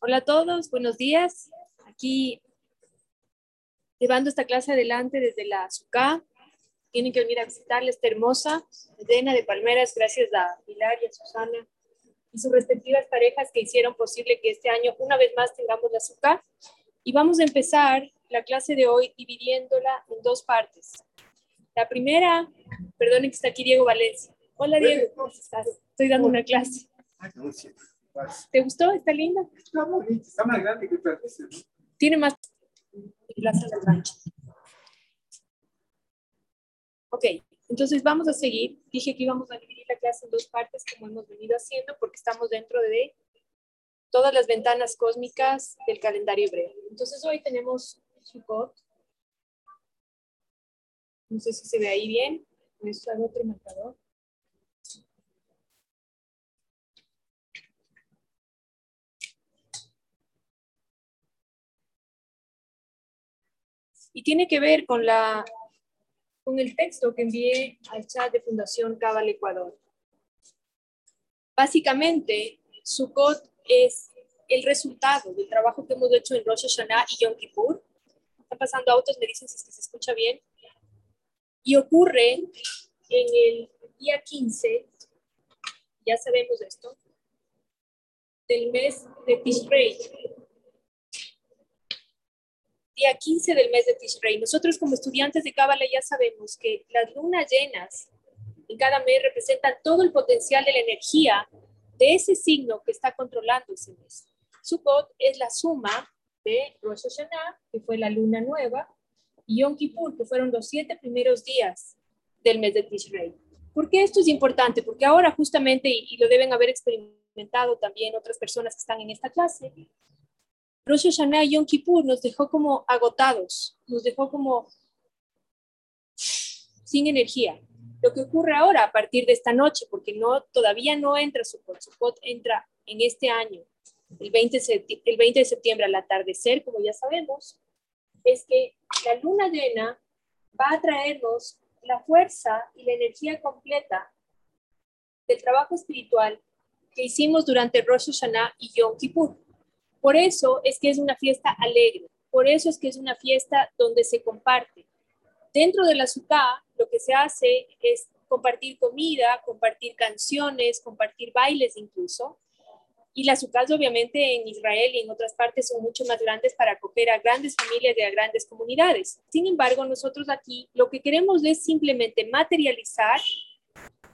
Hola a todos, buenos días. Aquí llevando esta clase adelante desde la SUCA. Tienen que venir a visitarla, esta hermosa llena de palmeras, gracias a Pilar y a Susana y sus respectivas parejas que hicieron posible que este año una vez más tengamos la SUCA. Y vamos a empezar la clase de hoy dividiéndola en dos partes. La primera, perdonen que está aquí Diego Valencia. Hola Diego, ¿cómo estás? Estoy dando una clase. ¿Te gustó? ¿Está linda? Está bonita, está más grande que otras veces. Tiene más Plaza del Rancho. Ok, entonces vamos a seguir. Dije que íbamos a dividir la clase en dos partes como hemos venido haciendo porque estamos dentro de todas las ventanas cósmicas del calendario hebreo. Entonces hoy tenemos Sukkot. No sé si se ve ahí bien. Esto es otro marcador. Y tiene que ver con, la, con el texto que envié al chat de Fundación Cabal Ecuador. Básicamente, Sukkot es el resultado del trabajo que hemos hecho en Rosh Hashanah y Yom Kippur. Están pasando autos, me dicen si es que se escucha bien. Y ocurre en el día 15, ya sabemos esto, del mes de Tishrei, día 15 del mes de Tishrei. Nosotros como estudiantes de Cábala ya sabemos que las lunas llenas en cada mes representan todo el potencial de la energía de ese signo que está controlando ese mes. Sukkot es la suma de Rosh Hashanah, que fue la luna nueva, y Yom Kippur, que fueron los siete primeros días del mes de Tishrei. ¿Por qué esto es importante? Porque ahora justamente, y lo deben haber experimentado también otras personas que están en esta clase, Rosh Hashanah y Yom Kippur nos dejó como agotados, nos dejó como sin energía. Lo que ocurre ahora a partir de esta noche, porque no, todavía no entra Sukkot, Sukkot entra en este año, el 20, el 20 de septiembre al atardecer, como ya sabemos, es que la luna llena va a traernos la fuerza y la energía completa del trabajo espiritual que hicimos durante Rosh Hashanah y Yom Kippur. Por eso es que es una fiesta alegre, por eso es que es una fiesta donde se comparte. Dentro de la SUKA lo que se hace es compartir comida, compartir canciones, compartir bailes incluso. Y las SUKAs obviamente en Israel y en otras partes son mucho más grandes para acoger a grandes familias y a grandes comunidades. Sin embargo, nosotros aquí lo que queremos es simplemente materializar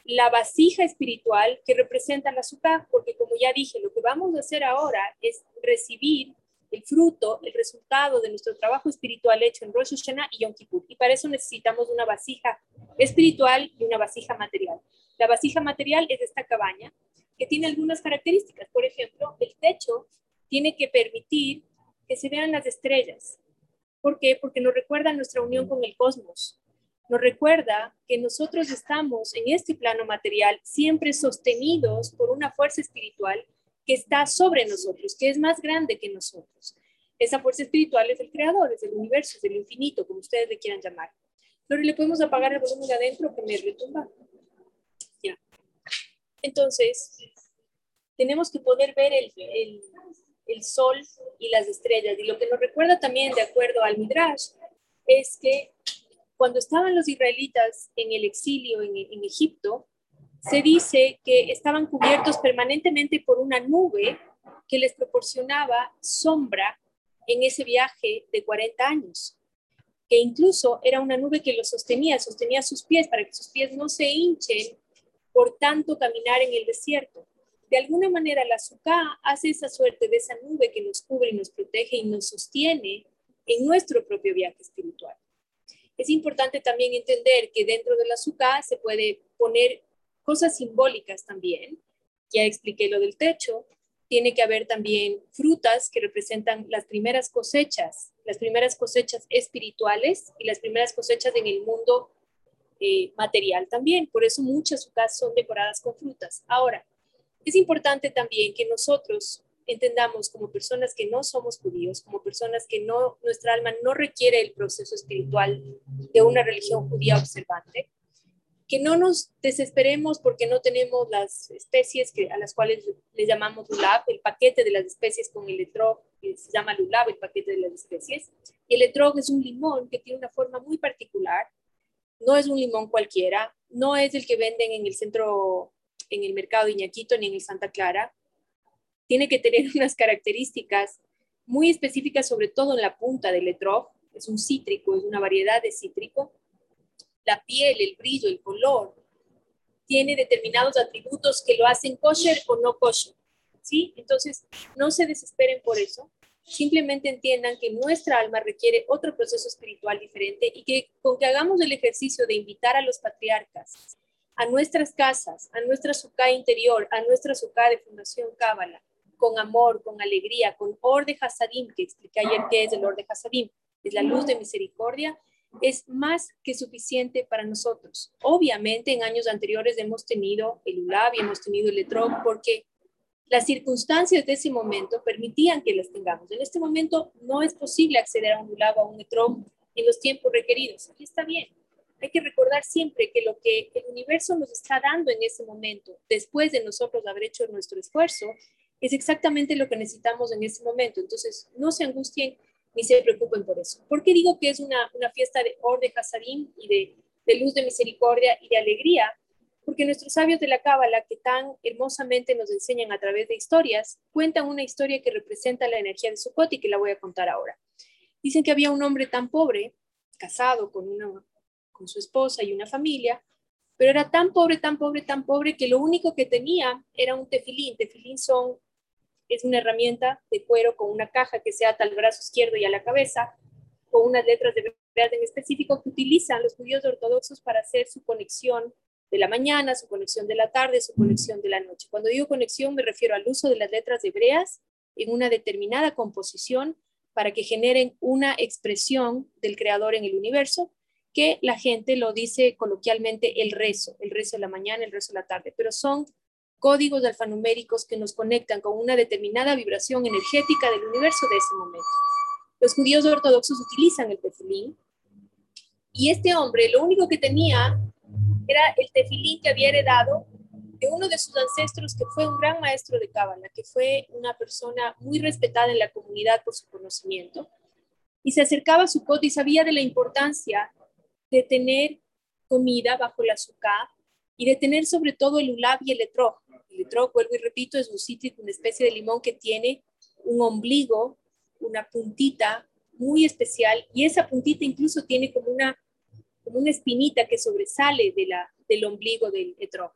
la vasija espiritual que representa la azúcar, porque como ya dije, lo que vamos a hacer ahora es recibir el fruto, el resultado de nuestro trabajo espiritual hecho en Rosh Hashanah y Yom Kippur. Y para eso necesitamos una vasija espiritual y una vasija material. La vasija material es esta cabaña que tiene algunas características. Por ejemplo, el techo tiene que permitir que se vean las estrellas. ¿Por qué? Porque nos recuerda nuestra unión con el cosmos nos recuerda que nosotros estamos en este plano material siempre sostenidos por una fuerza espiritual que está sobre nosotros, que es más grande que nosotros. Esa fuerza espiritual es el creador, es el universo, es el infinito, como ustedes le quieran llamar. Pero le podemos apagar el volumen de adentro que me retumba. Ya. Entonces, tenemos que poder ver el, el, el sol y las estrellas. Y lo que nos recuerda también, de acuerdo al Midrash, es que cuando estaban los israelitas en el exilio en, Egipto, se dice que estaban cubiertos permanentemente por una nube que les proporcionaba sombra en ese viaje de 40 años, que incluso era una nube que los sostenía, sostenía sus pies para que sus pies no se hinchen por tanto caminar en el desierto. De alguna manera la azúcar hace esa suerte de esa nube que nos cubre y nos protege y nos sostiene en nuestro propio viaje espiritual. Es importante también entender que dentro de la azúcar se puede poner cosas simbólicas también. Ya expliqué lo del techo. Tiene que haber también frutas que representan las primeras cosechas, las primeras cosechas espirituales y las primeras cosechas en el mundo eh, material también. Por eso muchas azúcar son decoradas con frutas. Ahora, es importante también que nosotros entendamos como personas que no somos judíos, como personas que no, nuestra alma no requiere el proceso espiritual de una religión judía observante, que no nos desesperemos porque no tenemos las especies que, a las cuales le llamamos LULAB, el paquete de las especies con el etrog, que se llama LULAB, el paquete de las especies. Y el etrog es un limón que tiene una forma muy particular, no es un limón cualquiera, no es el que venden en el centro, en el mercado de Iñaquito ni en el Santa Clara. Tiene que tener unas características muy específicas, sobre todo en la punta del etrog. Es un cítrico, es una variedad de cítrico la piel, el brillo, el color, tiene determinados atributos que lo hacen kosher o no kosher. ¿Sí? Entonces, no se desesperen por eso. Simplemente entiendan que nuestra alma requiere otro proceso espiritual diferente y que con que hagamos el ejercicio de invitar a los patriarcas a nuestras casas, a nuestra suká interior, a nuestra suká de Fundación Cábala, con amor, con alegría, con orde hasadim, que expliqué ayer qué es el orde hasadim, es la luz de misericordia, es más que suficiente para nosotros. Obviamente en años anteriores hemos tenido el ULAB y hemos tenido el ETROC porque las circunstancias de ese momento permitían que las tengamos. En este momento no es posible acceder a un ULAB o a un ETROC en los tiempos requeridos. Y está bien. Hay que recordar siempre que lo que el universo nos está dando en ese momento, después de nosotros haber hecho nuestro esfuerzo, es exactamente lo que necesitamos en ese momento. Entonces, no se angustien ni se preocupen por eso. ¿Por qué digo que es una, una fiesta de Or de Hasadim y de, de, luz de misericordia y de alegría? Porque nuestros sabios de la Cábala, que tan hermosamente nos enseñan a través de historias, cuentan una historia que representa la energía de Sukkot y que la voy a contar ahora. Dicen que había un hombre tan pobre, casado con, una, con su esposa y una familia, pero era tan pobre, tan pobre, tan pobre que lo único que tenía era un tefilín. Tefilín son es una herramienta de cuero con una caja que se ata al brazo izquierdo y a la cabeza, con unas letras de verdad en específico que utilizan los judíos ortodoxos para hacer su conexión de la mañana, su conexión de la tarde, su conexión de la noche. Cuando digo conexión me refiero al uso de las letras hebreas en una determinada composición para que generen una expresión del creador en el universo, que la gente lo dice coloquialmente el rezo, el rezo de la mañana, el rezo de la tarde, pero son códigos alfanuméricos que nos conectan con una determinada vibración energética del universo de ese momento. Los judíos ortodoxos utilizan el tefilín y este hombre lo único que tenía era el tefilín que había heredado de uno de sus ancestros que fue un gran maestro de Cábala, que fue una persona muy respetada en la comunidad por su conocimiento. Y se acercaba a su cote y sabía de la importancia de tener comida bajo la azúcar y de tener sobre todo el ulab y el etrog, el vuelvo y repito, es un cítrico, una especie de limón que tiene un ombligo, una puntita muy especial y esa puntita incluso tiene como una, como una espinita que sobresale de la, del ombligo del etrog.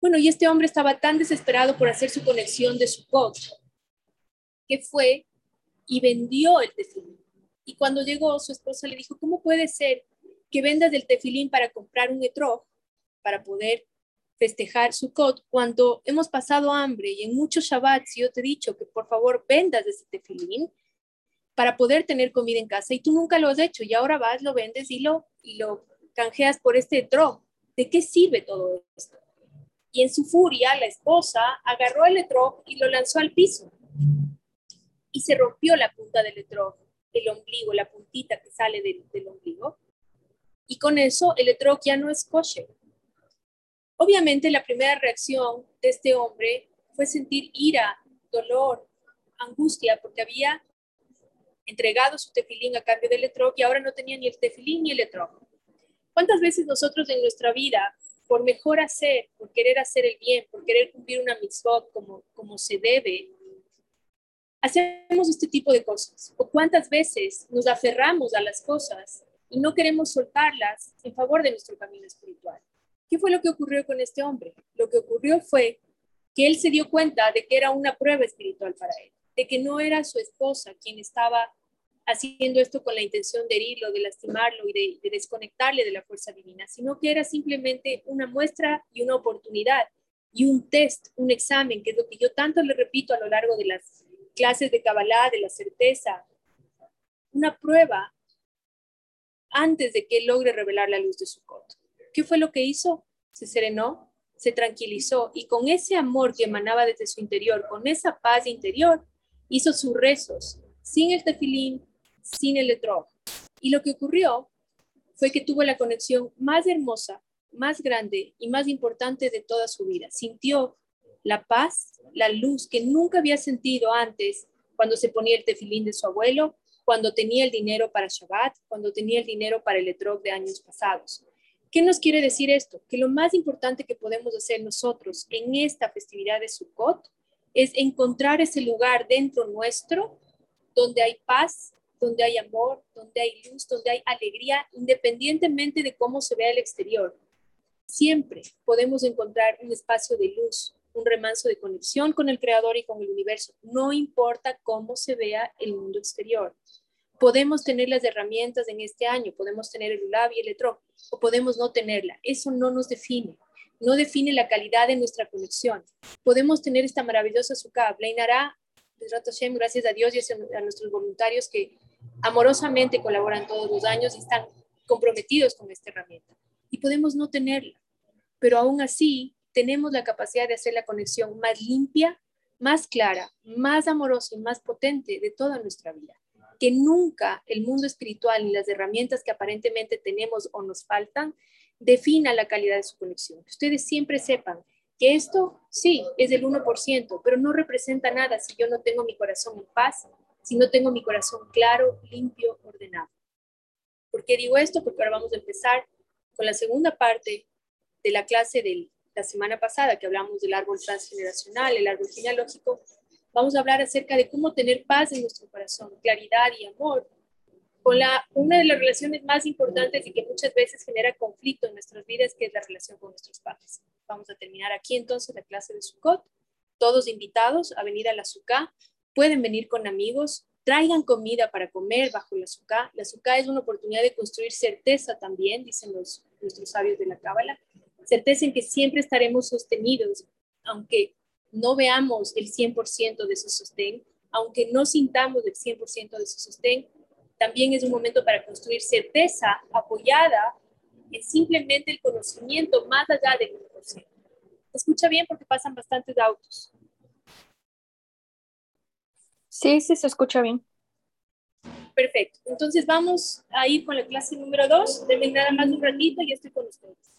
Bueno, y este hombre estaba tan desesperado por hacer su conexión de su coche que fue y vendió el tefilín. Y cuando llegó, su esposa le dijo, ¿cómo puede ser que vendas el tefilín para comprar un etrog, para poder festejar Sukkot cuando hemos pasado hambre y en muchos Shabbats yo te he dicho que por favor vendas ese tefilín para poder tener comida en casa y tú nunca lo has hecho y ahora vas, lo vendes y lo, y lo canjeas por este etrog. ¿De qué sirve todo esto? Y en su furia, la esposa agarró el etrog y lo lanzó al piso y se rompió la punta del etrog, el ombligo, la puntita que sale del, del ombligo. Y con eso el etrog ya no es kosher Obviamente la primera reacción de este hombre fue sentir ira, dolor, angustia, porque había entregado su tefilín a cambio del etrog y ahora no tenía ni el tefilín ni el etrog. ¿Cuántas veces nosotros en nuestra vida, por mejor hacer, por querer hacer el bien, por querer cumplir una mitzvot como, como se debe, hacemos este tipo de cosas? ¿O cuántas veces nos aferramos a las cosas y no queremos soltarlas en favor de nuestro camino espiritual? ¿Qué fue lo que ocurrió con este hombre? Lo que ocurrió fue que él se dio cuenta de que era una prueba espiritual para él, de que no era su esposa quien estaba haciendo esto con la intención de herirlo, de lastimarlo y de, desconectarle de la fuerza divina, sino que era simplemente una muestra y una oportunidad y un test, un examen, que es lo que yo tanto le repito a lo largo de las clases de Kabbalah, de la certeza, una prueba antes de que logre revelar la luz de su coto. ¿Qué fue lo que hizo? Se serenó, se tranquilizó y con ese amor que emanaba desde su interior, con esa paz interior, hizo sus rezos, sin el tefilín, sin el etrog. Y lo que ocurrió fue que tuvo la conexión más hermosa más grande y más importante de toda su vida. Sintió la paz, la luz que nunca había sentido antes cuando se ponía el tefilín de su abuelo, cuando tenía el dinero para Shabbat, cuando tenía el dinero para el etrog de años pasados. ¿Qué nos quiere decir esto? Que lo más importante que podemos hacer nosotros en esta festividad de Sukkot es encontrar ese lugar dentro nuestro donde hay paz, donde hay amor, donde hay luz, donde hay alegría, independientemente de cómo se vea el exterior. Siempre podemos encontrar un espacio de luz, un remanso de conexión con el Creador y con el universo, no importa cómo se vea el mundo exterior. Podemos tener las herramientas en este año, podemos tener el ULAB y el ETRO, o podemos no tenerla. Eso no nos define, no define la calidad de nuestra conexión. Podemos tener esta maravillosa sukkah, Bleinara, gracias a Dios y a nuestros voluntarios que amorosamente colaboran todos los años y están comprometidos con esta herramienta. Y podemos no tenerla, pero aún así tenemos la capacidad de hacer la conexión más limpia, más clara, más amorosa y más potente de toda nuestra vida. Que nunca el mundo espiritual y las herramientas que aparentemente tenemos o nos faltan defina la calidad de su conexión. Que ustedes siempre sepan que esto sí es del 1%, pero no representa nada si yo no tengo mi corazón en paz, si no tengo mi corazón claro, limpio, ordenado. ¿Por qué digo esto? Porque ahora vamos a empezar con la segunda parte de la clase del la semana pasada que hablamos del árbol transgeneracional, el árbol genealógico, vamos a hablar acerca de cómo tener paz en nuestro corazón, claridad y amor, con la, una de las relaciones más importantes y que muchas veces genera conflicto en nuestras vidas, que es la relación con nuestros padres. Vamos a terminar aquí entonces la clase de Sukkot. Todos invitados a venir a la Sukkah. Pueden venir con amigos, traigan comida para comer bajo la Sukkah. La Sukkah es una oportunidad de construir certeza también, dicen los, nuestros sabios de la Cábala certeza en que siempre estaremos sostenidos, aunque no veamos el 100% de su sostén, aunque no sintamos el 100% de su sostén, también es un momento para construir certeza apoyada en simplemente el conocimiento más allá del 1%. Escucha bien porque pasan bastantes autos. Sí, sí, se escucha bien. Perfecto. Entonces vamos a ir con la clase número 2. Deben nada más un ratito y estoy con ustedes.